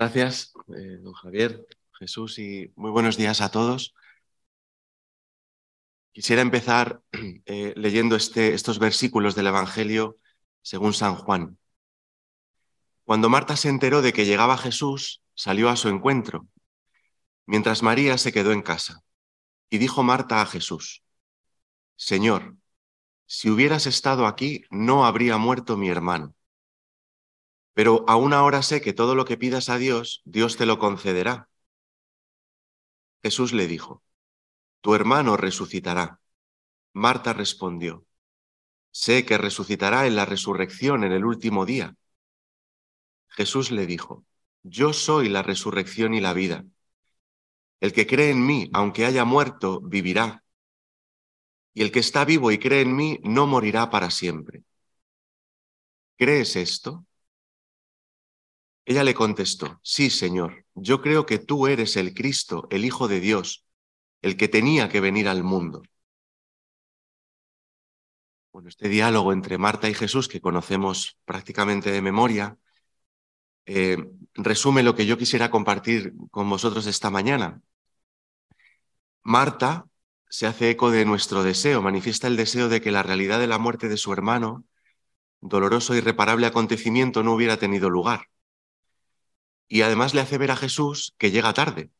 Gracias, eh, don Javier, Jesús, y muy buenos días a todos. Quisiera empezar eh, leyendo este, estos versículos del Evangelio según San Juan. Cuando Marta se enteró de que llegaba Jesús, salió a su encuentro, mientras María se quedó en casa. Y dijo Marta a Jesús, Señor, si hubieras estado aquí, no habría muerto mi hermano. Pero aún ahora sé que todo lo que pidas a Dios, Dios te lo concederá. Jesús le dijo, Tu hermano resucitará. Marta respondió, Sé que resucitará en la resurrección en el último día. Jesús le dijo, Yo soy la resurrección y la vida. El que cree en mí, aunque haya muerto, vivirá. Y el que está vivo y cree en mí, no morirá para siempre. ¿Crees esto? Ella le contestó, sí, Señor, yo creo que tú eres el Cristo, el Hijo de Dios, el que tenía que venir al mundo. Bueno, este diálogo entre Marta y Jesús, que conocemos prácticamente de memoria, eh, resume lo que yo quisiera compartir con vosotros esta mañana. Marta se hace eco de nuestro deseo, manifiesta el deseo de que la realidad de la muerte de su hermano, doloroso e irreparable acontecimiento, no hubiera tenido lugar. Y además le hace ver a Jesús que llega tarde,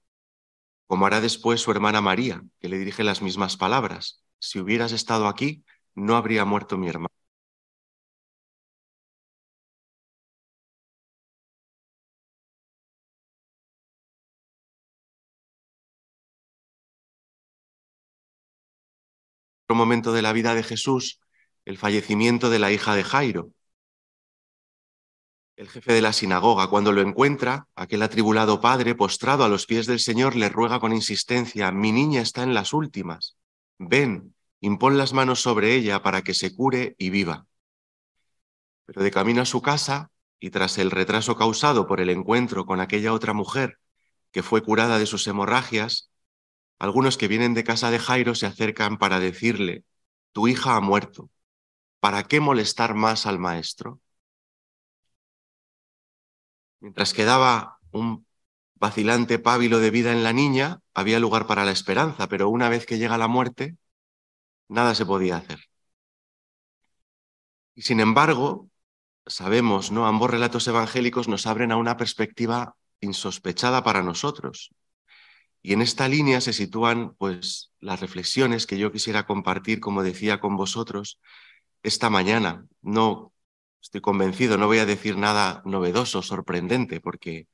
como hará después su hermana María, que le dirige las mismas palabras. Si hubieras estado aquí, no habría muerto mi hermano. Un momento de la vida de Jesús, el fallecimiento de la hija de Jairo, el jefe de la sinagoga, cuando lo encuentra, aquel atribulado padre, postrado a los pies del Señor, le ruega con insistencia, mi niña está en las últimas, ven, impón las manos sobre ella para que se cure y viva. Pero de camino a su casa, y tras el retraso causado por el encuentro con aquella otra mujer que fue curada de sus hemorragias, algunos que vienen de casa de Jairo se acercan para decirle, tu hija ha muerto, ¿para qué molestar más al maestro? Mientras quedaba un vacilante pábilo de vida en la niña, había lugar para la esperanza, pero una vez que llega la muerte, nada se podía hacer. Y sin embargo, sabemos, ¿no? Ambos relatos evangélicos nos abren a una perspectiva insospechada para nosotros. Y en esta línea se sitúan pues las reflexiones que yo quisiera compartir, como decía con vosotros, esta mañana. No estoy convencido, no voy a decir nada novedoso, sorprendente, porque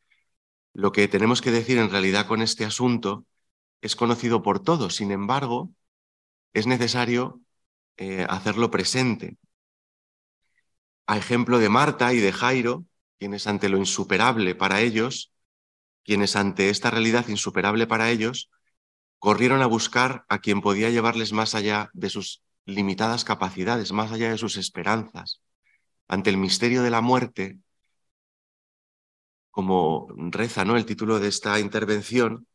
lo que tenemos que decir en realidad con este asunto es conocido por todos. Sin embargo, es necesario eh, hacerlo presente. A ejemplo de Marta y de Jairo, quienes ante lo insuperable para ellos, quienes ante esta realidad insuperable para ellos, corrieron a buscar a quien podía llevarles más allá de sus limitadas capacidades, más allá de sus esperanzas ante el misterio de la muerte, como reza ¿no? el título de esta intervención,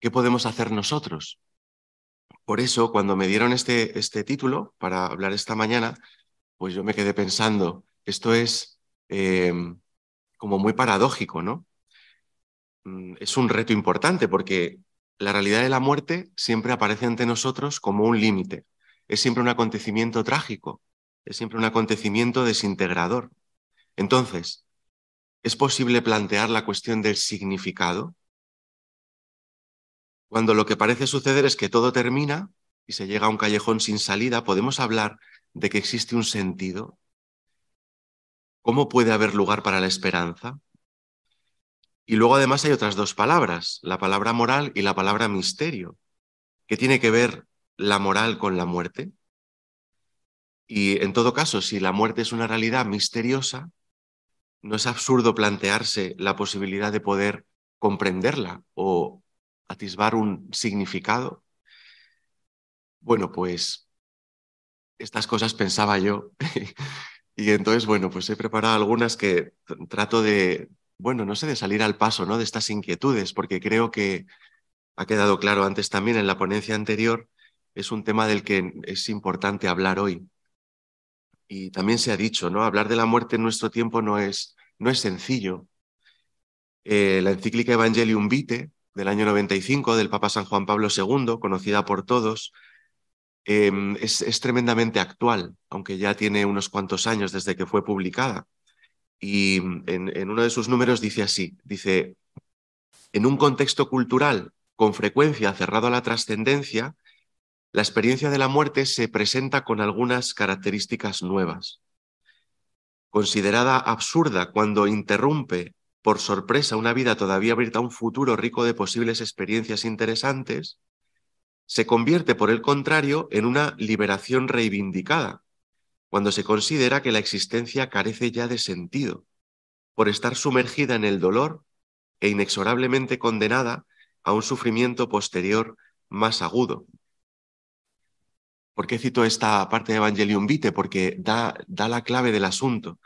¿qué podemos hacer nosotros? Por eso, cuando me dieron este, este título para hablar esta mañana, pues yo me quedé pensando, esto es em, como muy paradójico, ¿no? Mm, es un reto importante porque la realidad de la muerte siempre aparece ante nosotros como un límite, es siempre un acontecimiento trágico, es siempre un acontecimiento desintegrador. Entonces, ¿es posible plantear la cuestión del significado? Cuando lo que parece suceder es que todo termina y se llega a un callejón sin salida, ¿podemos hablar de que existe un sentido? ¿Cómo puede haber lugar para la esperanza? Y luego además hay otras dos palabras, la palabra moral y la palabra misterio. ¿Qué tiene que ver la moral con la muerte? Y en todo caso, si la muerte es una realidad misteriosa, no es absurdo plantearse la posibilidad de poder comprenderla o atisbar un significado. Bueno, pues estas cosas pensaba yo. y entonces, bueno, pues he preparado algunas que trato de, bueno, no sé, de salir al paso, ¿no? De estas inquietudes, porque creo que ha quedado claro antes también en la ponencia anterior, es un tema del que es importante hablar hoy y también se ha dicho, ¿no? Hablar de la muerte en nuestro tiempo no es, no es sencillo. Eh, la encíclica Evangelium Vitae del año 95 del Papa San Juan Pablo II, conocida por todos, em, es, tremendamente actual, aunque ya tiene unos cuantos años desde que fue publicada. Y en uno de sus números dice así, dice, en un contexto cultural con frecuencia cerrado a la trascendencia, la experiencia de la muerte se presenta con algunas características nuevas. Considerada absurda cuando interrumpe por sorpresa una vida todavía abierta a un futuro rico de posibles experiencias interesantes, se convierte, por el contrario, en una liberación reivindicada, cuando se considera que la existencia carece ya de sentido, por estar sumergida en el dolor e inexorablemente condenada a un sufrimiento posterior más agudo. ¿Por qué cito esta parte de Evangelium Vitae? Porque da, da la clave del asunto.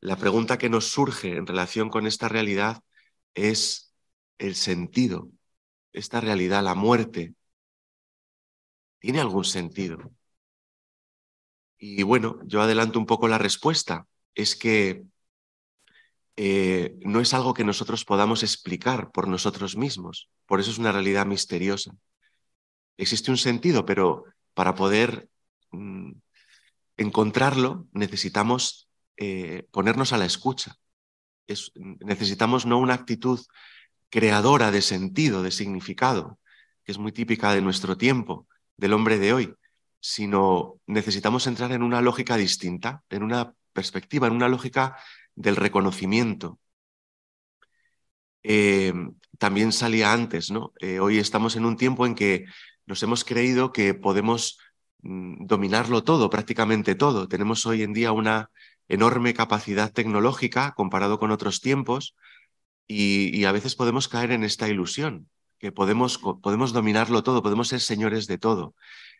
La pregunta que nos surge en relación con esta realidad es el sentido. Esta realidad, la muerte, ¿tiene algún sentido? Y bueno, yo adelanto un poco la respuesta. Es que eh, no es algo que nosotros podamos explicar por nosotros mismos. Por eso es una realidad misteriosa. Existe un sentido, pero para poder mm, encontrarlo necesitamos eh, ponernos a la escucha. necesitamos no una actitud creadora de sentido, de significado, que es muy típica de nuestro tiempo, del hombre de hoy, sino necesitamos entrar en una lógica distinta, en una perspectiva, en una lógica del reconocimiento. Eh, también salía antes, ¿no? Eh, hoy estamos en un tiempo en que nos hemos creído que podemos mm, dominarlo todo, prácticamente todo. Tenemos hoy en día una enorme capacidad tecnológica comparado con otros tiempos y, a veces podemos caer en esta ilusión, que podemos, podemos dominarlo todo, podemos ser señores de todo.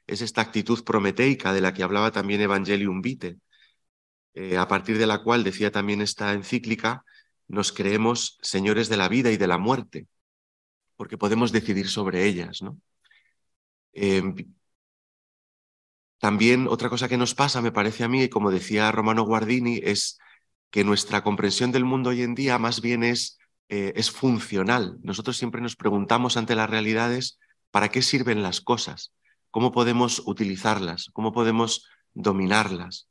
Es esta actitud prometeica de la que hablaba también Evangelium Vitae, eh, a partir de la cual, decía también esta encíclica, nos creemos señores de la vida y de la muerte, porque podemos decidir sobre ellas. ¿no? Em, también otra cosa que nos pasa, me parece a mí, como decía Romano Guardini, es que nuestra comprensión del mundo hoy en día más bien es, eh, es funcional. Nosotros siempre nos preguntamos ante las realidades para qué sirven las cosas, cómo podemos utilizarlas, cómo podemos dominarlas.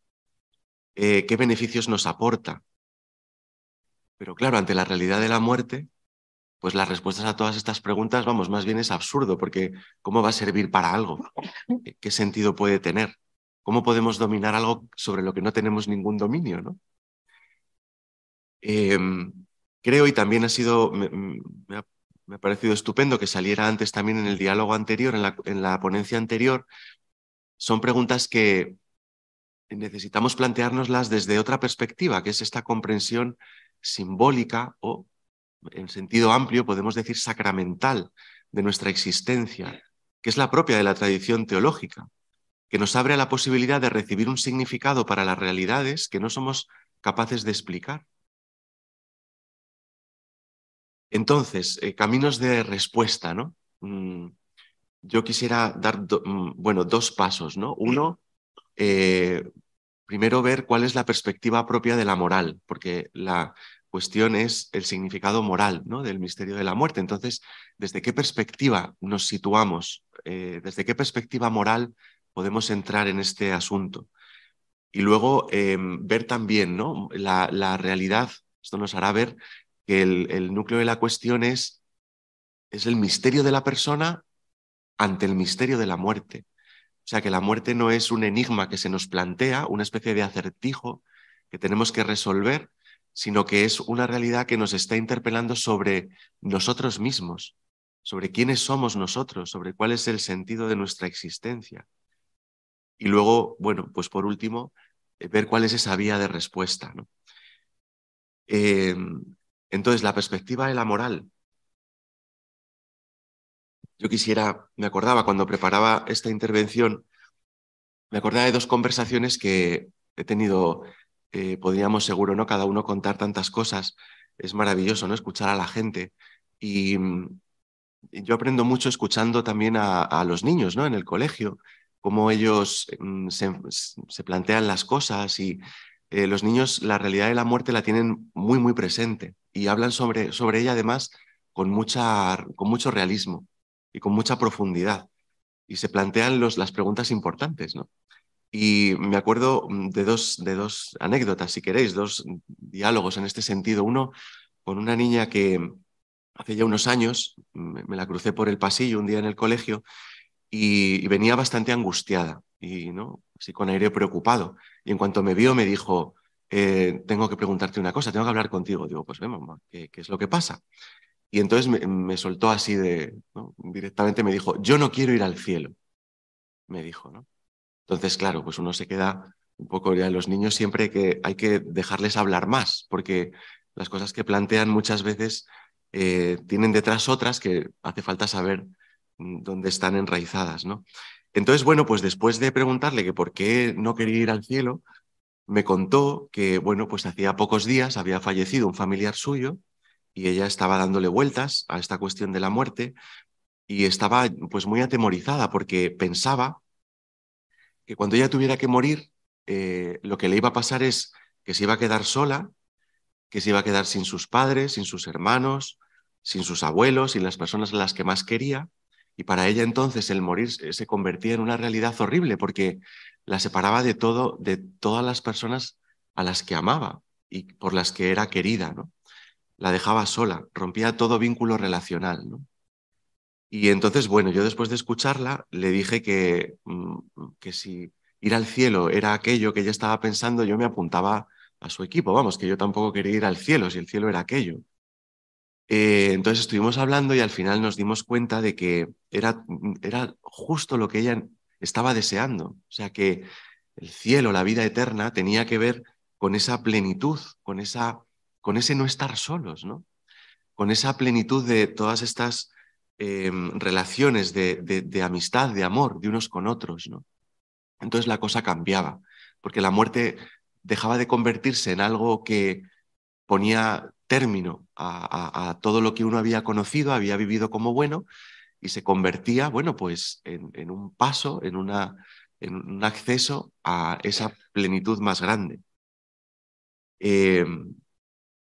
Eh, qué beneficios nos aporta. Pero claro, ante la realidad de la muerte, pues las respuestas a todas estas preguntas, vamos, más bien es absurdo, porque ¿cómo va a servir para algo? ¿Qué sentido puede tener? ¿Cómo podemos dominar algo sobre lo que no tenemos ningún dominio? ¿no? Em, creo, y también ha sido, me, ha, parecido estupendo que saliera antes también en el diálogo anterior, en la, en la ponencia anterior, son preguntas que, necesitamos planteárnoslas desde otra perspectiva, que es esta comprensión simbólica o, en sentido amplio, podemos decir sacramental de nuestra existencia, que es la propia de la tradición teológica, que nos abre a la posibilidad de recibir un significado para las realidades que no somos capaces de explicar. Entonces, eh, caminos de respuesta, ¿no? Mm, yo quisiera dar, mm, bueno, dos pasos, ¿no? Uno, eh, primero ver cuál es la perspectiva propia de la moral, porque la cuestión es el significado moral ¿no? del misterio de la muerte. Entonces, ¿desde qué perspectiva nos situamos? Eh, ¿Desde qué perspectiva moral podemos entrar en este asunto? Y luego em, ver también ¿no? la, realidad. Esto nos hará ver que el, el núcleo de la cuestión es, es el misterio de la persona ante el misterio de la muerte. O sea que la muerte no es un enigma que se nos plantea, una especie de acertijo que tenemos que resolver, sino que es una realidad que nos está interpelando sobre nosotros mismos, sobre quiénes somos nosotros, sobre cuál es el sentido de nuestra existencia. Y luego, bueno, pues por último, eh, ver cuál es esa vía de respuesta. ¿no? Em, entonces, la perspectiva de la moral yo quisiera, me acordaba cuando preparaba esta intervención, me acordaba de dos conversaciones que he tenido, podríamos seguro, ¿no? Cada uno contar tantas cosas. Es maravilloso, ¿no? Escuchar a la gente. Y, mm, yo aprendo mucho escuchando también a, los niños, ¿no? En el colegio, cómo ellos mm, se, plantean las cosas y eh, los niños la realidad de la muerte la tienen muy, muy presente y hablan sobre, sobre ella además con, mucha, con mucho realismo y con mucha profundidad. Y se plantean los, las preguntas importantes, ¿no? Y me acuerdo mm, de dos, de dos anécdotas, si queréis, dos diálogos en este sentido. Uno con una niña que hace ya unos años me, la crucé por el pasillo un día en el colegio y, venía bastante angustiada y ¿no? así con aire preocupado. Y en cuanto me vio me dijo, eh, tengo que preguntarte una cosa, tengo que hablar contigo. Digo, pues ven, mamá, ¿qué, es lo que pasa? Y entonces me, soltó así de, directamente me dijo, yo no quiero ir al cielo, me dijo, ¿no? Entonces, claro, pues uno se queda un poco ya los niños siempre que hay que dejarles hablar más, porque las cosas que plantean muchas veces eh, tienen detrás otras que hace falta saber mm, dónde están enraizadas, ¿no? Entonces, bueno, pues después de preguntarle que por qué no quería ir al cielo, me contó que, bueno, pues hacía pocos días había fallecido un familiar suyo y ella estaba dándole vueltas a esta cuestión de la muerte y estaba pues muy atemorizada porque pensaba que cuando ella tuviera que morir, eh, lo que le iba a pasar es que se iba a quedar sola, que se iba a quedar sin sus padres, sin sus hermanos, sin sus abuelos, sin las personas a las que más quería, y para ella entonces el morir se convertía en una realidad horrible porque la separaba de todo, de todas las personas a las que amaba y por las que era querida, ¿no? La dejaba sola, rompía todo vínculo relacional, ¿no? Y entonces, bueno, yo después de escucharla le dije que, mm, que si ir al cielo era aquello que ella estaba pensando, yo me apuntaba a su equipo, vamos, que yo tampoco quería ir al cielo, si el cielo era aquello. Eh, entonces estuvimos hablando y al final nos dimos cuenta de que era, era justo lo que ella estaba deseando. O sea, que el cielo, la vida eterna, tenía que ver con esa plenitud, con, esa, con ese no estar solos, ¿no? Con esa plenitud de todas estas em, relaciones de, amistad, de amor de unos con otros, ¿no? Entonces la cosa cambiaba, porque la muerte dejaba de convertirse en algo que ponía término a, todo lo que uno había conocido, había vivido como bueno, y se convertía, bueno, pues en, un paso, en, una, en, un acceso a esa plenitud más grande. Em,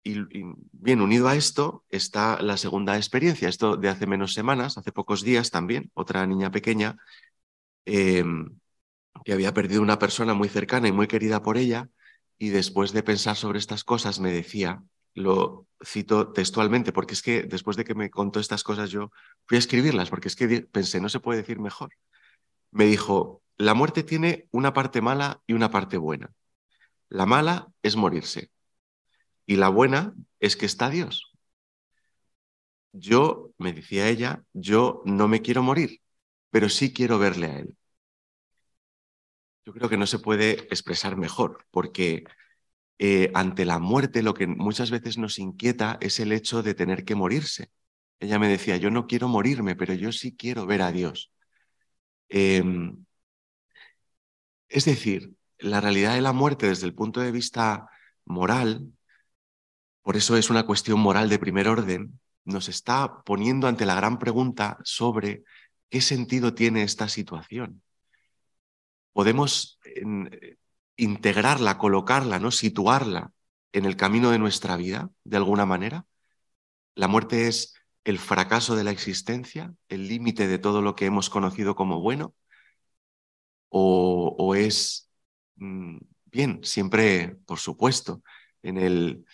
y, bien, unido a esto está la segunda experiencia, esto de hace menos semanas, hace pocos días también, otra niña pequeña em, que había perdido una persona muy cercana y muy querida por ella, y después de pensar sobre estas cosas me decía, lo cito textualmente, porque es que después de que me contó estas cosas yo fui a escribirlas, porque es que pensé, no se puede decir mejor. Me dijo, la muerte tiene una parte mala y una parte buena. La mala es morirse y la buena es que está Dios. Yo, me decía ella, yo no me quiero morir, pero sí quiero verle a Él. Yo creo que no se puede expresar mejor, porque eh, ante la muerte lo que muchas veces nos inquieta es el hecho de tener que morirse. Ella me decía, yo no quiero morirme, pero yo sí quiero ver a Dios. Em, es decir, la realidad de la muerte desde el punto de vista moral, por eso es una cuestión moral de primer orden, nos está poniendo ante la gran pregunta sobre qué sentido tiene esta situación. Podemos integrarla, colocarla, ¿no? situarla en el camino de nuestra vida, de alguna manera. La muerte es el fracaso de la existencia, el límite de todo lo que hemos conocido como bueno, o, es, mm, bien, siempre, por supuesto, en el,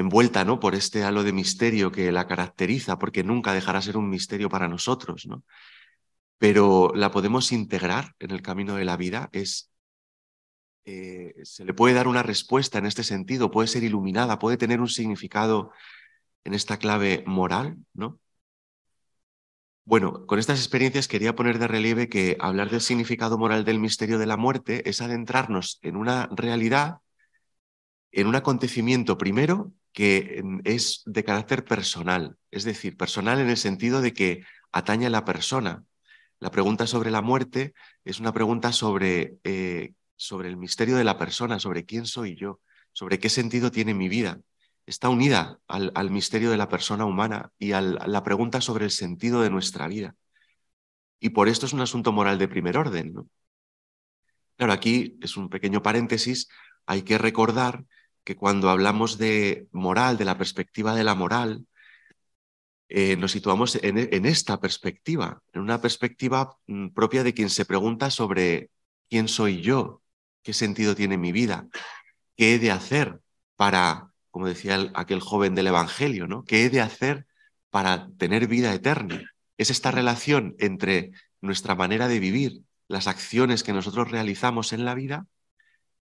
envuelta ¿no? por este halo de misterio que la caracteriza, porque nunca dejará ser un misterio para nosotros, ¿no? pero la podemos integrar en el camino de la vida, es eh, se le puede dar una respuesta en este sentido, puede ser iluminada, puede tener un significado en esta clave moral, ¿no? Bueno, con estas experiencias quería poner de relieve que hablar del significado moral del misterio de la muerte es adentrarnos en una realidad, en un acontecimiento primero que es de carácter personal, es decir, personal en el sentido de que atañe a la persona. La pregunta sobre la muerte es una pregunta sobre eh, sobre el misterio de la persona, sobre quién soy yo, sobre qué sentido tiene mi vida. Está unida al, misterio de la persona humana y a la pregunta sobre el sentido de nuestra vida. Y por esto es un asunto moral de primer orden. Claro, aquí es un pequeño paréntesis hay que recordar que cuando hablamos de moral, de la perspectiva de la moral, eh, nos situamos en, esta perspectiva, en una perspectiva mm, propia de quien se pregunta sobre quién soy yo, qué sentido tiene mi vida, qué he de hacer para, como decía aquel joven del Evangelio, ¿no? ¿Qué he de hacer para tener vida eterna? Es esta relación entre nuestra manera de vivir, las acciones que nosotros realizamos en la vida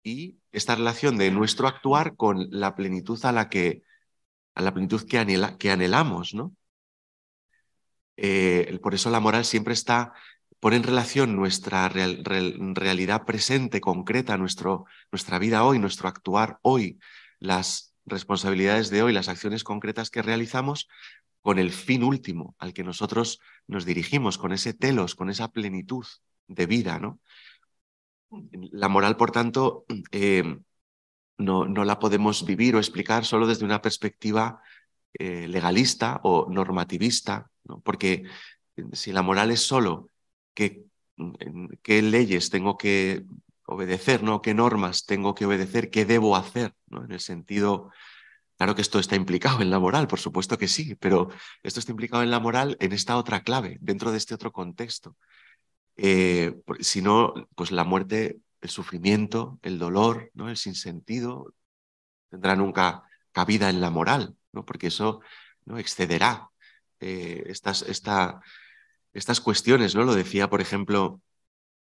y esta relación de nuestro actuar con la plenitud a la que, a la plenitud que, anhelamos, ¿no? Eh, por eso la moral siempre está, pone en relación nuestra realidad presente, concreta, nuestro, nuestra vida hoy, nuestro actuar hoy, las responsabilidades de hoy, las acciones concretas que realizamos, con el fin último al que nosotros nos dirigimos, con ese telos, con esa plenitud de vida, ¿no? La moral, por tanto, eh, no, no, la podemos vivir o explicar solo desde una perspectiva eh, legalista o normativista, porque si la moral es solo qué, qué leyes tengo que obedecer, ¿no? qué normas tengo que obedecer, qué debo hacer, ¿no? en el sentido, claro que esto está implicado en la moral, por supuesto que sí, pero esto está implicado en la moral en esta otra clave, dentro de este otro contexto. Eh, si no, pues la muerte, el sufrimiento, el dolor, ¿no? el sinsentido, tendrá nunca cabida en la moral, ¿no? porque eso ¿no? excederá eh, estas, estas cuestiones, ¿no? Lo decía, por ejemplo,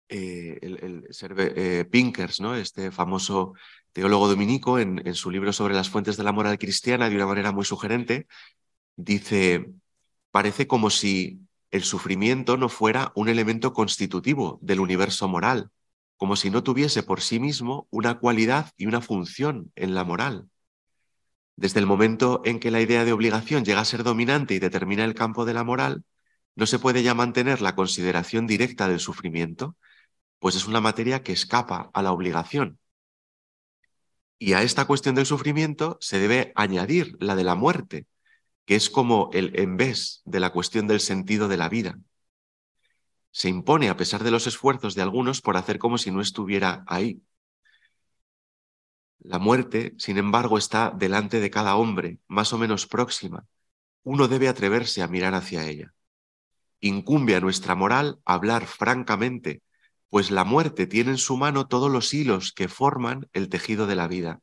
eh, el, Pinkers, ¿no? Este famoso teólogo dominico, en su libro sobre las fuentes de la moral cristiana, de una manera muy sugerente, dice, parece como si el sufrimiento no fuera un elemento constitutivo del universo moral, como si no tuviese por sí mismo una cualidad y una función en la moral. Desde el momento en que la idea de obligación llega a ser dominante y determina el campo de la moral, no se puede ya mantener la consideración directa del sufrimiento, pues es una materia que escapa a la obligación. Y a esta cuestión del sufrimiento se debe añadir la de la muerte, que es como el en vez de la cuestión del sentido de la vida. Se impone a pesar de los esfuerzos de algunos por hacer como si no estuviera ahí. La muerte, sin embargo, está delante de cada hombre, más o menos próxima. Uno debe atreverse a mirar hacia ella. Incumbe a nuestra moral hablar francamente, pues la muerte tiene en su mano todos los hilos que forman el tejido de la vida.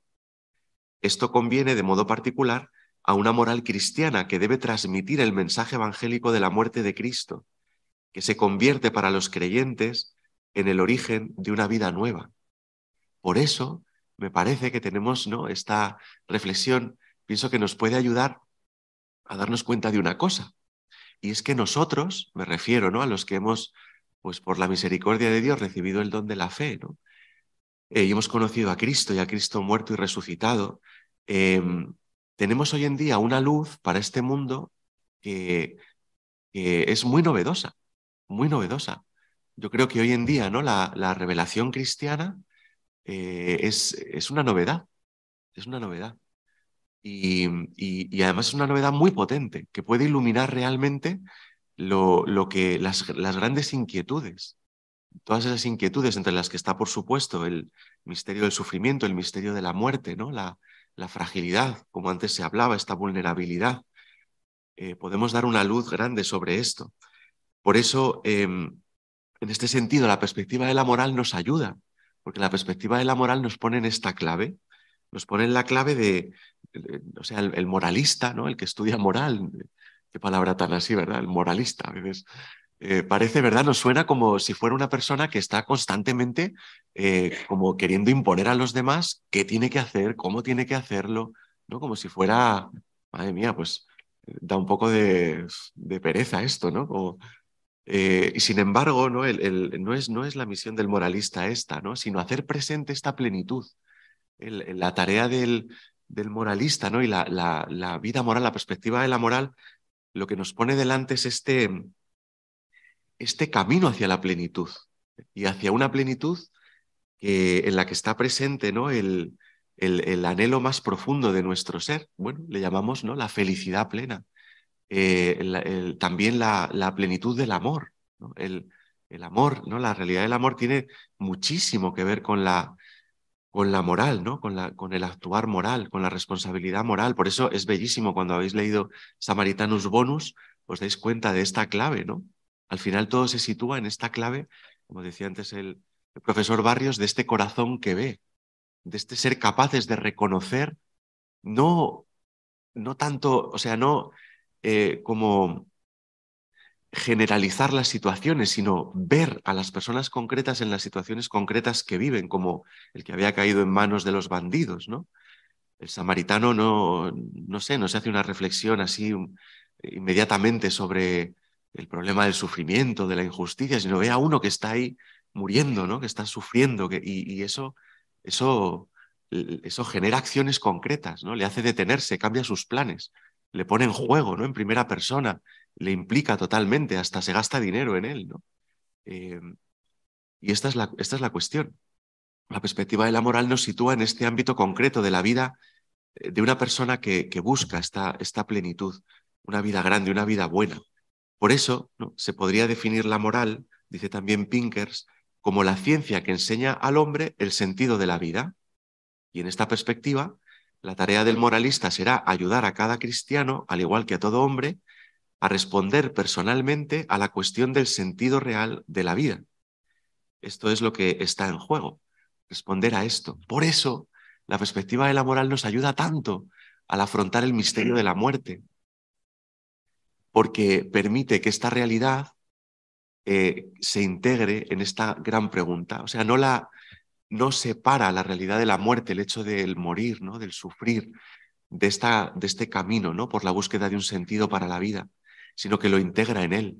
Esto conviene de modo particular a una moral cristiana que debe transmitir el mensaje evangélico de la muerte de Cristo, que se convierte para los creyentes en el origen de una vida nueva. Por eso me parece que tenemos ¿no? esta reflexión, pienso que nos puede ayudar a darnos cuenta de una cosa, y es que nosotros, me refiero ¿no? a los que hemos, pues por la misericordia de Dios, recibido el don de la fe, ¿no? Eh, y hemos conocido a Cristo y a Cristo muerto y resucitado, em, tenemos hoy en día una luz para este mundo que, es muy novedosa, muy novedosa. Yo creo que hoy en día ¿no? la, la revelación cristiana eh, es, es, una novedad, es una novedad. Y, y, además es una novedad muy potente, que puede iluminar realmente lo, lo que, las, las grandes inquietudes, todas esas inquietudes entre las que está, por supuesto, el misterio del sufrimiento, el misterio de la muerte, ¿no? la, la fragilidad, como antes se hablaba, esta vulnerabilidad. Eh, podemos dar una luz grande sobre esto. Por eso, em, en este sentido, la perspectiva de la moral nos ayuda, porque la perspectiva de la moral nos pone en esta clave, nos pone en la clave de, o sea, el, moralista, ¿no? El que estudia moral, qué palabra tan así, ¿verdad? El moralista, a veces eh, parece, ¿verdad? Nos suena como si fuera una persona que está constantemente eh, como queriendo imponer a los demás qué tiene que hacer, cómo tiene que hacerlo, ¿no? Como si fuera, madre mía, pues da un poco de, pereza esto, ¿no? Eh, y sin embargo, ¿no? El, no, es, no, es, la misión del moralista esta, ¿no? Sino hacer presente esta plenitud. la tarea del, del, moralista, ¿no? Y la, la, la vida moral, la perspectiva de la moral, lo que nos pone delante es este este camino hacia la plenitud y hacia una plenitud en la que está presente ¿no? el, el, anhelo más profundo de nuestro ser. Bueno, le llamamos ¿no? la felicidad plena. Eh, también la, plenitud del amor. El, el, amor, ¿no? la realidad del amor tiene muchísimo que ver con la, con la moral, ¿no? Con, la, con el actuar moral, con la responsabilidad moral. Por eso es bellísimo cuando habéis leído Samaritanus Bonus, os dais cuenta de esta clave, ¿no? Al final todo se sitúa en esta clave, como decía antes el, profesor Barrios, de este corazón que ve, de este ser capaces de reconocer, no, no tanto, o sea, no eh, como generalizar las situaciones, sino ver a las personas concretas en las situaciones concretas que viven, como el que había caído en manos de los bandidos, ¿no? El samaritano no, no sé, no se hace una reflexión así inmediatamente sobre el problema del sufrimiento, de la injusticia, sino ve a uno que está ahí muriendo, ¿no? que está sufriendo, que, y, eso, eso, eso genera acciones concretas, ¿no? le hace detenerse, cambia sus planes, le pone en juego ¿no? en primera persona, le implica totalmente, hasta se gasta dinero en él. ¿no? Eh, y esta es, la, esta es la cuestión. La perspectiva de la moral nos sitúa en este ámbito concreto de la vida eh, de una persona que, que busca esta, esta plenitud, una vida grande, una vida buena. Por eso se podría definir la moral, dice también Pinkers, como la ciencia que enseña al hombre el sentido de la vida. Y en esta perspectiva, la tarea del moralista será ayudar a cada cristiano, al igual que a todo hombre, a responder personalmente a la cuestión del sentido real de la vida. Esto es lo que está en juego, responder a esto. Por eso, la perspectiva de la moral nos ayuda tanto al afrontar el misterio de la muerte, porque permite que esta realidad eh, se integre en esta gran pregunta. O sea, no, la, no separa la realidad de la muerte, el hecho del morir, ¿no? del sufrir, de, esta, de este camino ¿no? por la búsqueda de un sentido para la vida, sino que lo integra en él.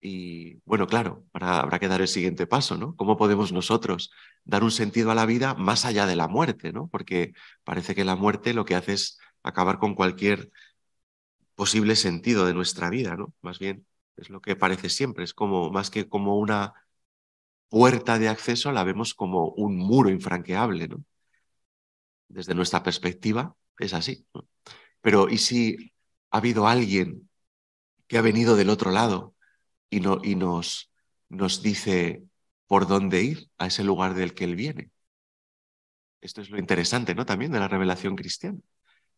Y bueno, claro, habrá que dar el siguiente paso, ¿no? ¿Cómo podemos nosotros dar un sentido a la vida más allá de la muerte, ¿no? Porque parece que la muerte lo que hace es acabar con cualquier posible sentido de nuestra vida, ¿no? Más bien es lo que parece siempre, es como más que como una puerta de acceso, la vemos como un muro infranqueable, ¿no? Desde nuestra perspectiva es así. Pero ¿y si ha habido alguien que ha venido del otro lado y, no, y nos, nos dice por dónde ir a ese lugar del que él viene? Esto es lo interesante, ¿no? También de la revelación cristiana.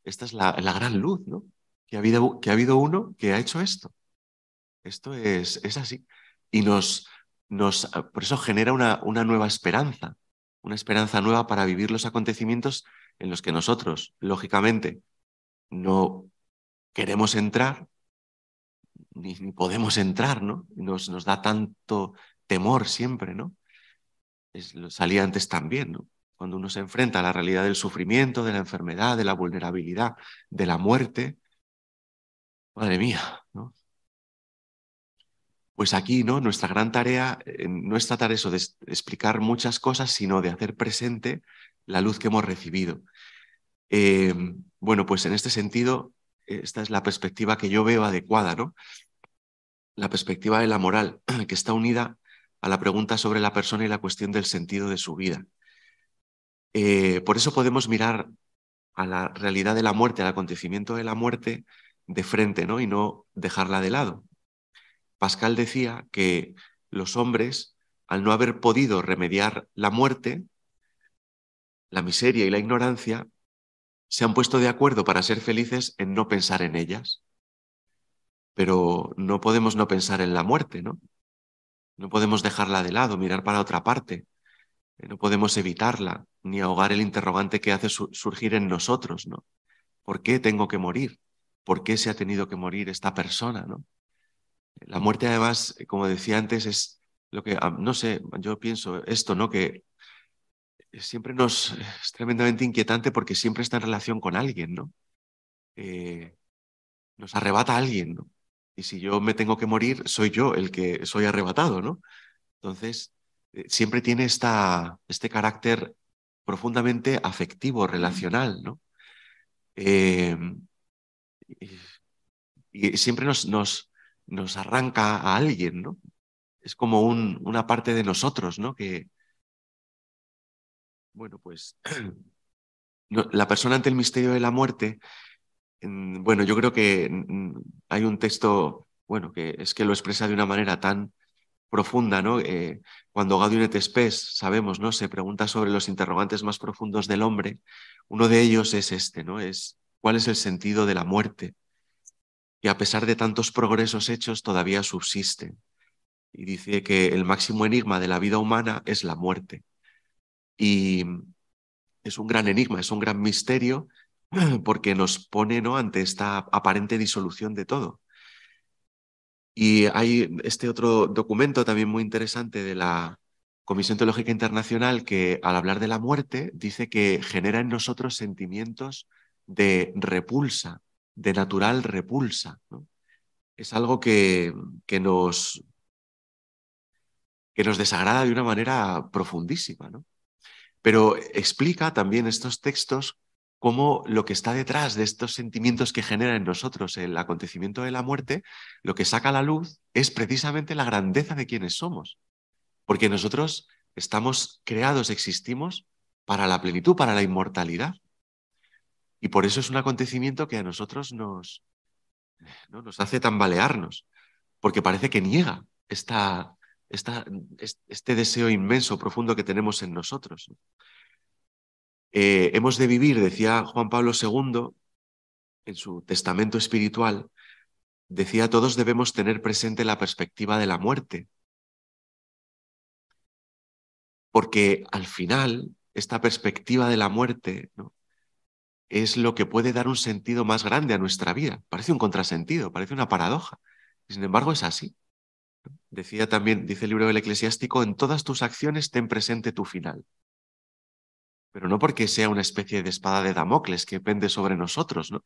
Esta es la, la gran luz, ¿no? Que ha habido, que ha habido uno que ha hecho esto. Esto es, es así. Y nos, nos, por eso genera una, una nueva esperanza, una esperanza nueva para vivir los acontecimientos en los que nosotros, lógicamente, no queremos entrar, ni, podemos entrar, ¿no? Nos, nos da tanto temor siempre, ¿no? Salía antes también, ¿no? Cuando uno se enfrenta a la realidad del sufrimiento, de la enfermedad, de la vulnerabilidad, de la muerte, Madre mía, ¿no? Pues aquí, ¿no? Nuestra gran tarea eh, no es tratar eso de explicar muchas cosas, sino de hacer presente la luz que hemos recibido. Eh, bueno, pues en este sentido, esta es la perspectiva que yo veo adecuada, ¿no? La perspectiva de la moral, que está unida a la pregunta sobre la persona y la cuestión del sentido de su vida. Eh, por eso podemos mirar a la realidad de la muerte, al acontecimiento de la muerte, de frente ¿no? y no dejarla de lado. Pascal decía que los hombres, al no haber podido remediar la muerte, la miseria y la ignorancia, se han puesto de acuerdo para ser felices en no pensar en ellas. Pero no podemos no pensar en la muerte, ¿no? No podemos dejarla de lado, mirar para otra parte. No podemos evitarla, ni ahogar el interrogante que hace surgir en nosotros, ¿no? ¿Por qué tengo que morir? Por qué se ha tenido que morir esta persona, ¿no? La muerte, además, como decía antes, es lo que, no sé, yo pienso esto, ¿no? Que siempre nos es tremendamente inquietante porque siempre está en relación con alguien, ¿no? Eh, nos arrebata alguien, ¿no? Y si yo me tengo que morir, soy yo el que soy arrebatado, ¿no? Entonces, eh, siempre tiene esta, este carácter profundamente afectivo, relacional, ¿no? Eh, y, siempre nos, nos, nos, arranca a alguien, ¿no? Es como un, una parte de nosotros, ¿no? Que, bueno, pues la persona ante el misterio de la muerte, bueno, yo creo que hay un texto, bueno, que es que lo expresa de una manera tan, profunda, ¿no? Eh, cuando Gaudium et Spes, sabemos, ¿no? Se pregunta sobre los interrogantes más profundos del hombre. Uno de ellos es este, ¿no? Es cuál es el sentido de la muerte. Y a pesar de tantos progresos hechos, todavía subsiste. Y dice que el máximo enigma de la vida humana es la muerte. Y es un gran enigma, es un gran misterio porque nos pone ¿no? ante esta aparente disolución de todo. Y hay este otro documento también muy interesante de la Comisión Teológica Internacional que al hablar de la muerte dice que genera en nosotros sentimientos de repulsa, de natural repulsa. Es algo que, que, nos, que nos desagrada de una manera profundísima. ¿no? Pero explica también estos textos cómo lo que está detrás de estos sentimientos que genera en nosotros el acontecimiento de la muerte, lo que saca a la luz es precisamente la grandeza de quienes somos. Porque nosotros estamos creados, existimos para la plenitud, para la inmortalidad. Y por eso es un acontecimiento que a nosotros nos, ¿no? nos hace tambalearnos, porque parece que niega esta, este deseo inmenso, profundo que tenemos en nosotros. Eh, hemos de vivir, decía Juan Pablo II en su testamento espiritual, decía, todos debemos tener presente la perspectiva de la muerte, porque al final esta perspectiva de la muerte ¿no? Es lo que puede dar un sentido más grande a nuestra vida. Parece un contrasentido, parece una paradoja. Sin embargo, es así. Decía también, dice el libro del eclesiástico, en todas tus acciones ten presente tu final. Pero no porque sea una especie de espada de Damocles que pende sobre nosotros, ¿no?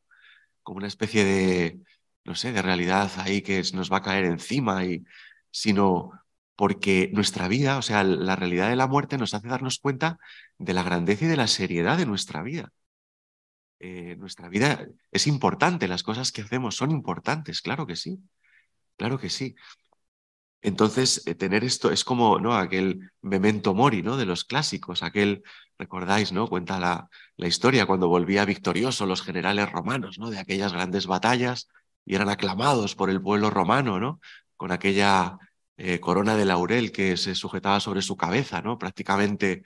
Como una especie de, no sé, de realidad ahí que nos va a caer encima, y, sino porque nuestra vida, o sea, la realidad de la muerte nos hace darnos cuenta de la grandeza y de la seriedad de nuestra vida. Eh, nuestra vida es importante, las cosas que hacemos son importantes, claro que sí, claro que sí. Entonces, eh, tener esto es como ¿no? aquel memento mori ¿no? de los clásicos, aquel, recordáis, ¿no? cuenta la, la historia cuando volvía victorioso los generales romanos ¿no? de aquellas grandes batallas y eran aclamados por el pueblo romano, ¿no? con aquella eh, corona de laurel que se sujetaba sobre su cabeza, ¿no? prácticamente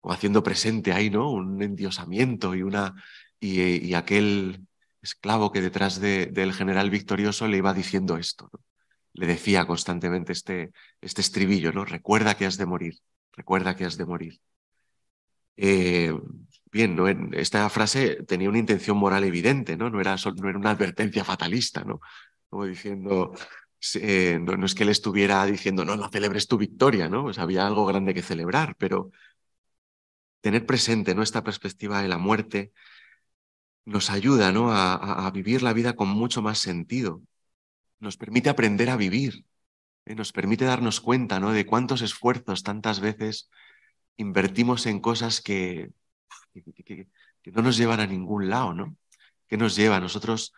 o haciendo presente ahí ¿no? un endiosamiento y, una, y, y aquel esclavo que detrás de, del general victorioso le iba diciendo esto. ¿no? le decía constantemente este, este estribillo, ¿no? Recuerda que has de morir, recuerda que has de morir. Eh, bien, ¿no? esta frase tenía una intención moral evidente, ¿no? No era, no era una advertencia fatalista, ¿no? Como diciendo, eh, no, es que él estuviera diciendo, no, no celebres tu victoria, ¿no? Pues había algo grande que celebrar, pero tener presente ¿no? esta perspectiva de la muerte nos ayuda ¿no? a vivir la vida con mucho más sentido, nos permite aprender a vivir, ¿eh? nos permite darnos cuenta ¿no? de cuántos esfuerzos tantas veces invertimos en cosas que, que, no nos llevan a ningún lado, ¿no? ¿Qué nos lleva? Nosotros,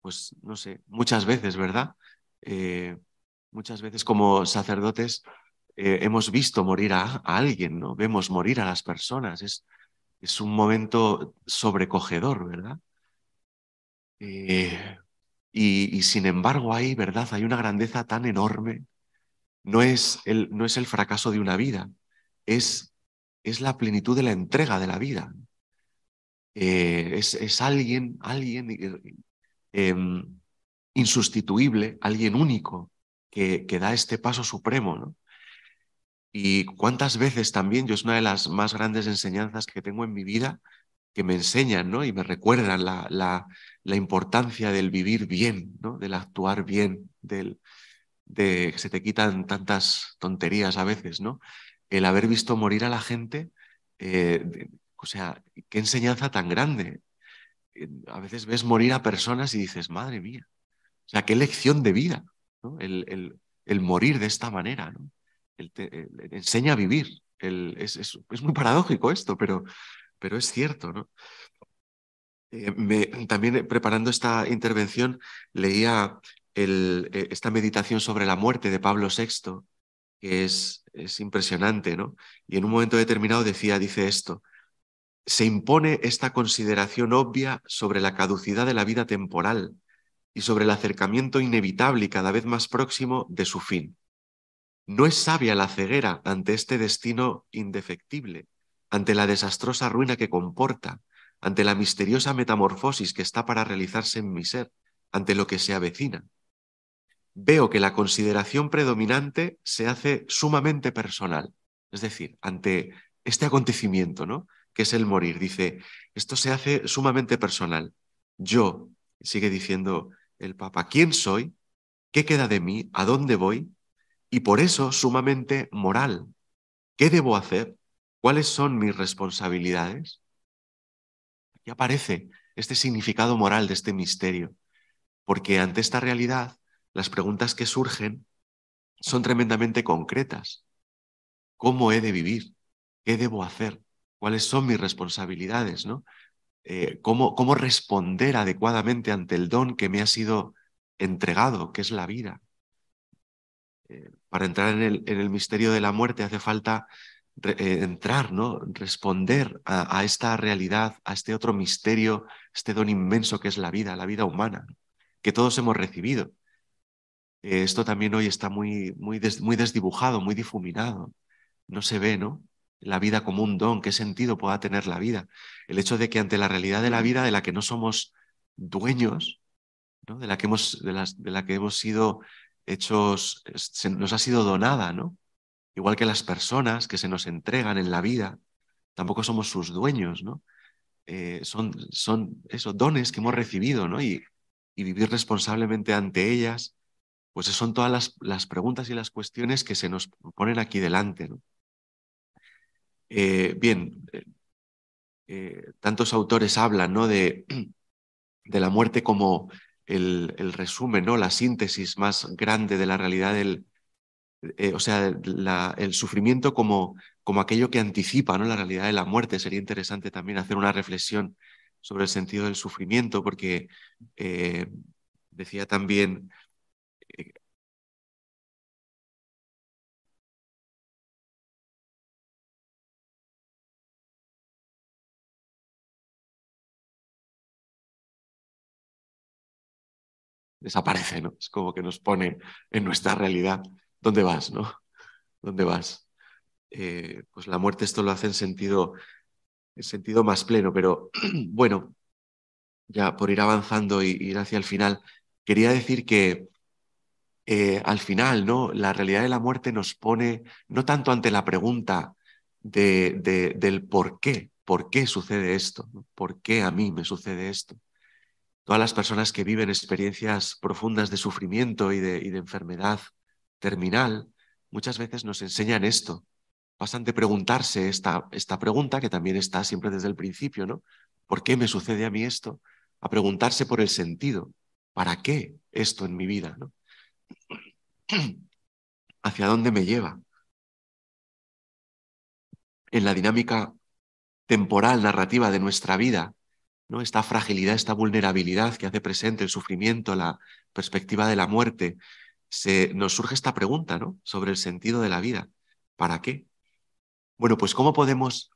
pues, no sé, muchas veces, ¿verdad? Eh, muchas veces como sacerdotes eh, hemos visto morir a, alguien, ¿no? Vemos morir a las personas. Es un momento sobrecogedor, ¿verdad? Y, sin embargo hay, ¿verdad? Hay una grandeza tan enorme. No es el, no es el fracaso de una vida, es, es la plenitud de la entrega de la vida. Eh, es, es, alguien, alguien eh, em, insustituible, alguien único que, que, da este paso supremo. ¿no? Y cuántas veces también, yo es una de las más grandes enseñanzas que tengo en mi vida, que me enseñan ¿no? y me recuerdan la, la, la importancia del vivir bien, ¿no? del actuar bien, del, de que se te quitan tantas tonterías a veces, ¿no? El haber visto morir a la gente, eh, o sea, qué enseñanza tan grande. Eh, a veces ves morir a personas y dices, madre mía, o sea, qué lección de vida, el, el, el, morir de esta manera, ¿no? Enseña a vivir. Es, muy paradójico esto, pero, es cierto. Eh, también eh, preparando esta intervención leía eh, esta meditación sobre la muerte de Pablo VI, que es, es impresionante, ¿no? Y en un momento determinado decía, dice esto, se impone esta consideración obvia sobre la caducidad de la vida temporal y sobre el acercamiento inevitable y cada vez más próximo de su fin. No es sabia la ceguera ante este destino indefectible, ante la desastrosa ruina que comporta, ante la misteriosa metamorfosis que está para realizarse en mi ser, ante lo que se avecina. Veo que la consideración predominante se hace sumamente personal, es decir, ante este acontecimiento, ¿no? que es el morir. Dice, esto se hace sumamente personal. Yo, sigue diciendo el Papa, ¿quién soy? ¿Qué queda de mí? ¿A dónde voy? Y por eso sumamente moral. ¿Qué debo hacer? ¿Cuáles son mis responsabilidades? Aquí aparece este significado moral de este misterio, porque ante esta realidad las preguntas que surgen son tremendamente concretas. ¿Cómo he de vivir? ¿Qué debo hacer? ¿Cuáles son mis responsabilidades? ¿no? Eh, cómo, cómo responder adecuadamente ante el don que me ha sido entregado, que es la vida. Eh, para entrar en el, en el, misterio de la muerte hace falta eh, entrar, ¿no? responder a, a, esta realidad, a este otro misterio, este don inmenso que es la vida, la vida humana, que todos hemos recibido. esto también hoy está muy, muy, des, muy desdibujado, muy difuminado. No se ve, ¿no? la vida como un don, qué sentido pueda tener la vida. El hecho de que ante la realidad de la vida de la que no somos dueños, ¿no? de, la que hemos, de, las, de la que hemos sido hechos, nos ha sido donada, ¿no? Igual que las personas que se nos entregan en la vida, tampoco somos sus dueños, ¿no? Eh, son, son esos dones que hemos recibido, ¿no? Y, y vivir responsablemente ante ellas, pues son todas las, las preguntas y las cuestiones que se nos ponen aquí delante, ¿no? Eh, bien, eh, tantos autores hablan ¿no? de, de, la muerte como el, resumen, ¿no? la síntesis más grande de la realidad del, o sea, el sufrimiento como, como aquello que anticipa ¿no? la realidad de la muerte. Sería interesante también hacer una reflexión sobre el sentido del sufrimiento, porque decía también desaparece, ¿no? Es como que nos pone en nuestra realidad. ¿Dónde vas, no? ¿Dónde vas? Eh, pues la muerte esto lo hace en sentido, en sentido más pleno, pero bueno, ya por ir avanzando y ir hacia el final, quería decir que eh, al final, ¿no? La realidad de la muerte nos pone no tanto ante la pregunta de, de, del por qué, por qué sucede esto, por qué a mí me sucede esto, todas las personas que viven experiencias profundas de sufrimiento y de, enfermedad terminal, muchas veces nos enseñan esto. Pasan de preguntarse esta, esta pregunta, que también está siempre desde el principio, ¿no? ¿Por qué me sucede a mí esto? A preguntarse por el sentido. ¿Para qué esto en mi vida? ¿no? ¿Hacia dónde me lleva? En la dinámica temporal, narrativa de nuestra vida, esta fragilidad, esta vulnerabilidad que hace presente el sufrimiento, la perspectiva de la muerte, se, nos surge esta pregunta ¿no? sobre el sentido de la vida. ¿Para qué? Bueno, pues ¿cómo podemos,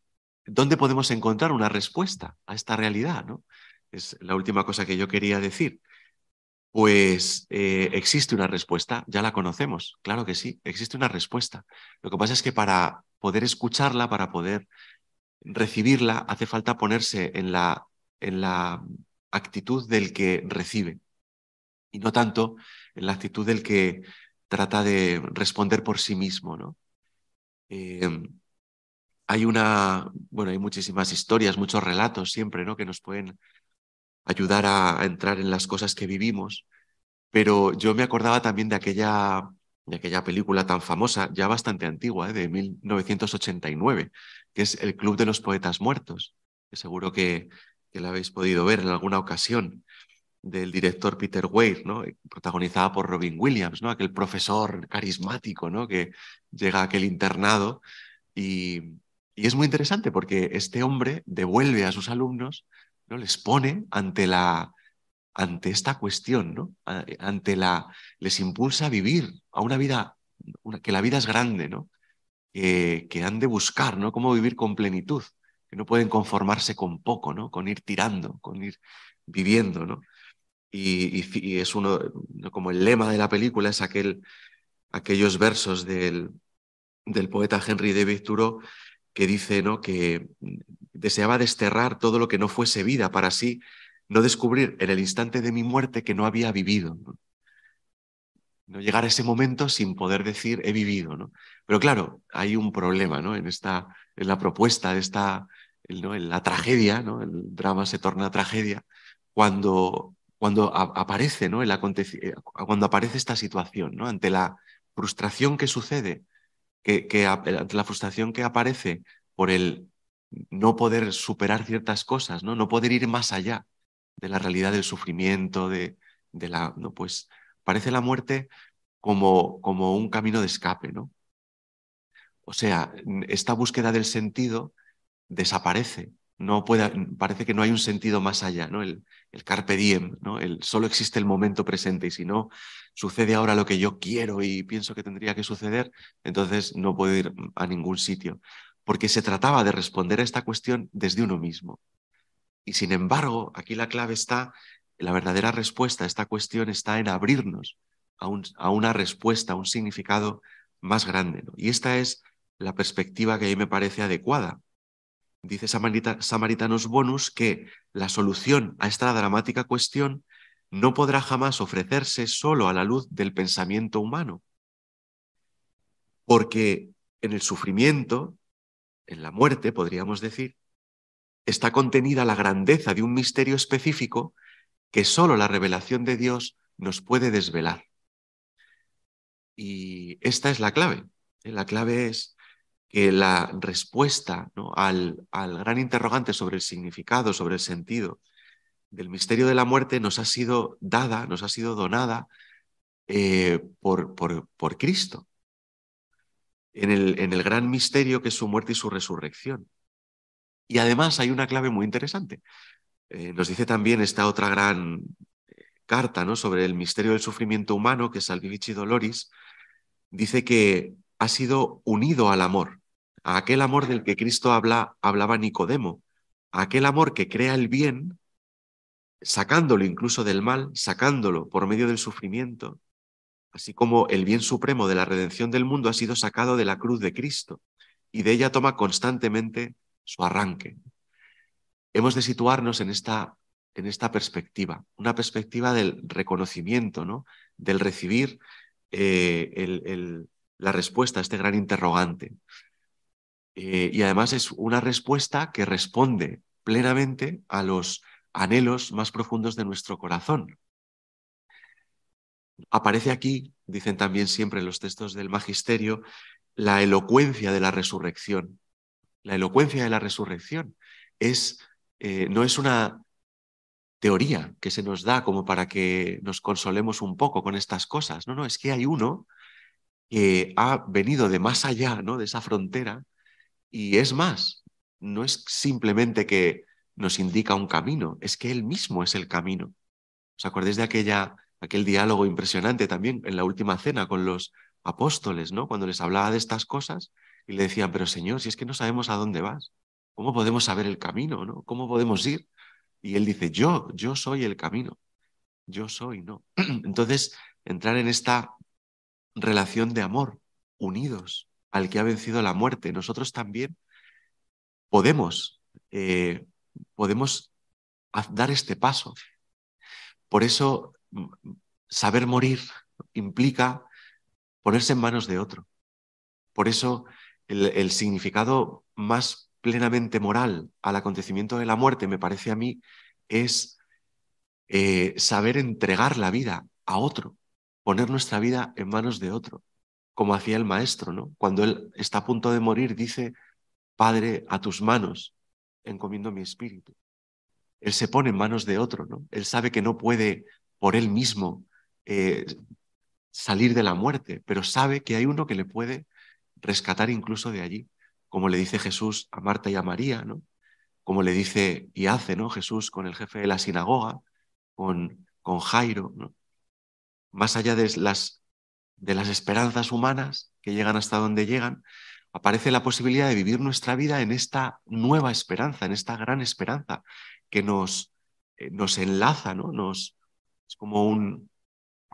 dónde podemos encontrar una respuesta a esta realidad? ¿no? Es la última cosa que yo quería decir. Pues eh, existe una respuesta, ya la conocemos, claro que sí, existe una respuesta. Lo que pasa es que para poder escucharla, para poder recibirla, hace falta ponerse en la en la actitud del que recibe y no tanto en la actitud del que trata de responder por sí mismo, ¿no? Em, hay una, bueno, hay muchísimas historias, muchos relatos siempre, ¿no? Que nos pueden ayudar a, entrar en las cosas que vivimos, pero yo me acordaba también de aquella, de aquella película tan famosa, ya bastante antigua, ¿eh? de 1989, que es El Club de los Poetas Muertos, que seguro que, que la habéis podido ver en alguna ocasión, del director Peter Weir, ¿no? protagonizada por Robin Williams, ¿no? aquel profesor carismático ¿no? que llega a aquel internado. Y, y, es muy interesante porque este hombre devuelve a sus alumnos, ¿no? les pone ante, la, ante esta cuestión, ¿no? ante la, les impulsa a vivir a una vida, que la vida es grande, ¿no? que han de buscar ¿no? cómo vivir con plenitud no pueden conformarse con poco, ¿no? Con ir tirando, con ir viviendo, ¿no? Y, es uno, como el lema de la película es aquel, aquellos versos del, del poeta Henry David Thoreau que dice ¿no? que deseaba desterrar todo lo que no fuese vida para así no descubrir en el instante de mi muerte que no había vivido. No, llegar a ese momento sin poder decir he vivido. ¿no? Pero claro, hay un problema ¿no? en, esta, en la propuesta de esta, la tragedia, ¿no? el drama se torna tragedia, cuando, cuando aparece, ¿no? el eh, cuando aparece esta situación, ¿no? ante la frustración que sucede, que, que ante la frustración que aparece por el no poder superar ciertas cosas, ¿no? no poder ir más allá de la realidad del sufrimiento, de, de la, no, pues parece la muerte como, como un camino de escape, ¿no? O sea, esta búsqueda del sentido desaparece, no puede, parece que no hay un sentido más allá, ¿no? El, el carpe diem, ¿no? El, solo existe el momento presente y si no sucede ahora lo que yo quiero y pienso que tendría que suceder, entonces no puedo ir a ningún sitio, porque se trataba de responder a esta cuestión desde uno mismo. Y sin embargo, aquí la clave está, la verdadera respuesta a esta cuestión está en abrirnos a, a una respuesta, a un significado más grande. Y esta es la perspectiva que a mí me parece adecuada. Dice Samaritanos Bonus que la solución a esta dramática cuestión no podrá jamás ofrecerse solo a la luz del pensamiento humano, porque en el sufrimiento, en la muerte, podríamos decir, está contenida la grandeza de un misterio específico que solo la revelación de Dios nos puede desvelar. Y esta es la clave. La clave es que la respuesta al, al, gran interrogante sobre el significado, sobre el sentido del misterio de la muerte nos ha sido dada, nos ha sido donada eh, por, por, por, Cristo, en el, en el gran misterio que es su muerte y su resurrección. Y además hay una clave muy interesante. Eh, nos dice también esta otra gran eh, carta ¿no? sobre el misterio del sufrimiento humano, que es Salvivici Doloris, dice que ha sido unido al amor, a aquel amor del que Cristo habla, hablaba Nicodemo, a aquel amor que crea el bien, sacándolo incluso del mal, sacándolo por medio del sufrimiento, así como el bien supremo de la redención del mundo ha sido sacado de la cruz de Cristo y de ella toma constantemente su arranque. Hemos de situarnos en esta, en esta perspectiva, una perspectiva del reconocimiento, ¿no? del recibir eh, el, la respuesta a este gran interrogante. Eh, y además es una respuesta que responde plenamente a los anhelos más profundos de nuestro corazón. Aparece aquí, dicen también siempre los textos del magisterio, la elocuencia de la resurrección la elocuencia de la resurrección. Es, eh, no es una teoría que se nos da como para que nos consolemos un poco con estas cosas. No, no, es que hay uno que ha venido de más allá, ¿no? De esa frontera. Y es más, no es simplemente que nos indica un camino, es que él mismo es el camino. ¿Os acordáis de aquella, aquel diálogo impresionante también en la última cena con los apóstoles, ¿no? Cuando les hablaba de estas cosas y le decían, pero Señor, si es que no sabemos a dónde vas, ¿cómo podemos saber el camino? ¿no? ¿Cómo podemos ir? Y él dice, yo, yo soy el camino, yo soy, ¿no? Entonces, entrar en esta relación de amor, unidos al que ha vencido la muerte, nosotros también podemos, eh, podemos dar este paso. Por eso, saber morir implica ponerse en manos de otro. Por eso el, significado más plenamente moral al acontecimiento de la muerte, me parece a mí, es eh, saber entregar la vida a otro, poner nuestra vida en manos de otro, como hacía el maestro, ¿no? Cuando él está a punto de morir, dice, Padre, a tus manos encomiendo mi espíritu. Él se pone en manos de otro, ¿no? Él sabe que no puede por él mismo eh, salir de la muerte, pero sabe que hay uno que le puede rescatar incluso de allí, como le dice Jesús a Marta y a María, ¿no? Como le dice y hace, ¿no? Jesús con el jefe de la sinagoga, con, con Jairo, ¿no? Más allá de las, de las esperanzas humanas que llegan hasta donde llegan, aparece la posibilidad de vivir nuestra vida en esta nueva esperanza, en esta gran esperanza que nos, eh, nos enlaza, ¿no? Es como un,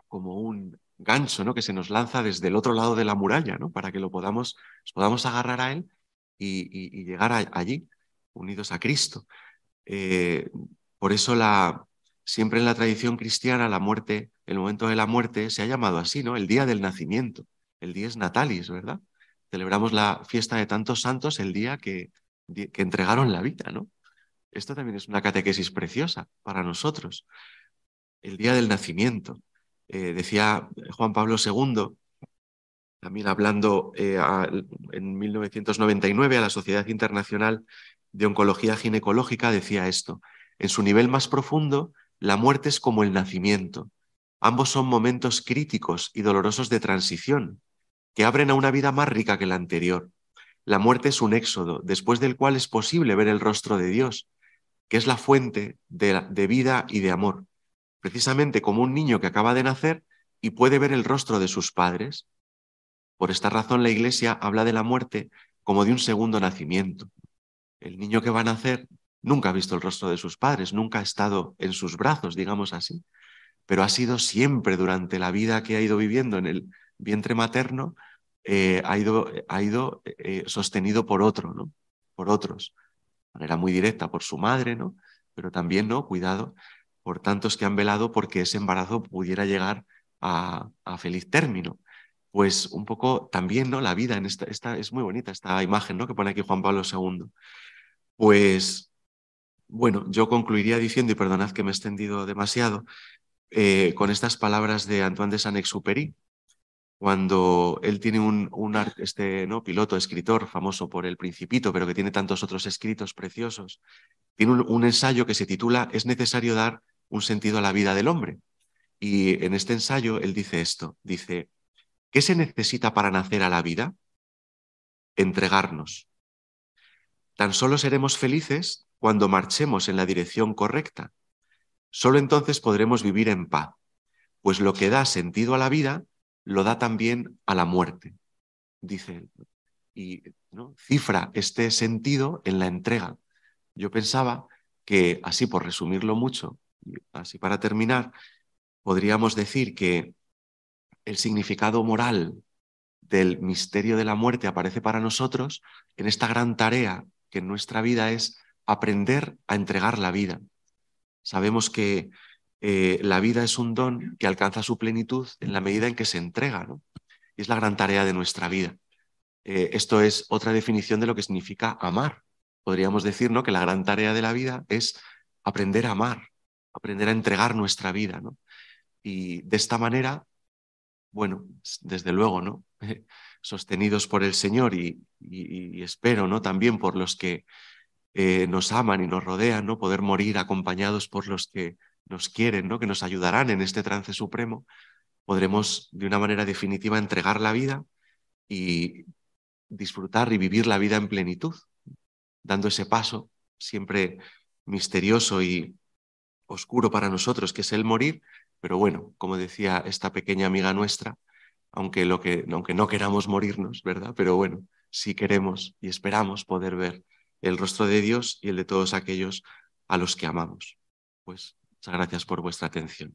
como un gancho ¿no? que se nos lanza desde el otro lado de la muralla, ¿no? para que lo podamos, podamos agarrar a él y, llegar allí, unidos a Cristo. Eh, por eso la, siempre en la tradición cristiana la muerte, el momento de la muerte se ha llamado así, ¿no? El día del nacimiento, el día es natalis, ¿verdad? Celebramos la fiesta de tantos santos el día que, entregaron la vida, ¿no? Esto también es una catequesis preciosa para nosotros. El día del nacimiento. Eh, decía Juan Pablo II, también hablando eh, en 1999 a la Sociedad Internacional de Oncología Ginecológica, decía esto, en su nivel más profundo, la muerte es como el nacimiento. Ambos son momentos críticos y dolorosos de transición, que abren a una vida más rica que la anterior. La muerte es un éxodo, después del cual es posible ver el rostro de Dios, que es la fuente de, vida y de amor, precisamente como un niño que acaba de nacer y puede ver el rostro de sus padres. Por esta razón la Iglesia habla de la muerte como de un segundo nacimiento. El niño que va a nacer nunca ha visto el rostro de sus padres, nunca ha estado en sus brazos, digamos así, pero ha sido siempre durante la vida que ha ido viviendo en el vientre materno, eh, ha ido, ha ido eh, sostenido por otro, ¿no? por otros manera muy directa por su madre, ¿no? Pero también, ¿no? Cuidado por tantos que han velado porque ese embarazo pudiera llegar a, feliz término. Pues un poco también, ¿no? La vida en esta, esta, es muy bonita esta imagen, ¿no? Que pone aquí Juan Pablo II. Pues, bueno, yo concluiría diciendo, y perdonad que me he extendido demasiado, eh, con estas palabras de Antoine de Saint-Exupéry, cuando él tiene un, este, ¿no? piloto, escritor famoso por El Principito, pero que tiene tantos otros escritos preciosos, tiene un, ensayo que se titula Es necesario dar un sentido a la vida del hombre. Y en este ensayo él dice esto, dice, ¿qué se necesita para nacer a la vida? Entregarnos. Tan solo seremos felices cuando marchemos en la dirección correcta. Solo entonces podremos vivir en paz, pues lo que da sentido a la vida lo da también a la muerte, dice él. Y cifra este sentido en la entrega. Yo pensaba que, así por resumirlo mucho, así para terminar, podríamos decir que el significado moral del misterio de la muerte aparece para nosotros en esta gran tarea que en nuestra vida es aprender a entregar la vida. Sabemos que eh, la vida es un don que alcanza su plenitud en la medida en que se entrega. ¿no? Y es la gran tarea de nuestra vida. Eh, esto es otra definición de lo que significa amar. Podríamos decir ¿no? que la gran tarea de la vida es aprender a amar, aprender a entregar nuestra vida. ¿no? Y de esta manera, bueno, desde luego, ¿no? sostenidos por el Señor y, espero ¿no? también por los que eh, nos aman y nos rodean, ¿no? poder morir acompañados por los que nos quieren, ¿no? que nos ayudarán en este trance supremo, podremos de una manera definitiva entregar la vida y disfrutar y vivir la vida en plenitud, dando ese paso siempre misterioso y oscuro para nosotros, que es el morir, pero bueno, como decía esta pequeña amiga nuestra, aunque, lo que, aunque no queramos morirnos, ¿verdad? Pero bueno, sí queremos y esperamos poder ver el rostro de Dios y el de todos aquellos a los que amamos. Pues Muchas gracias por vuestra atención.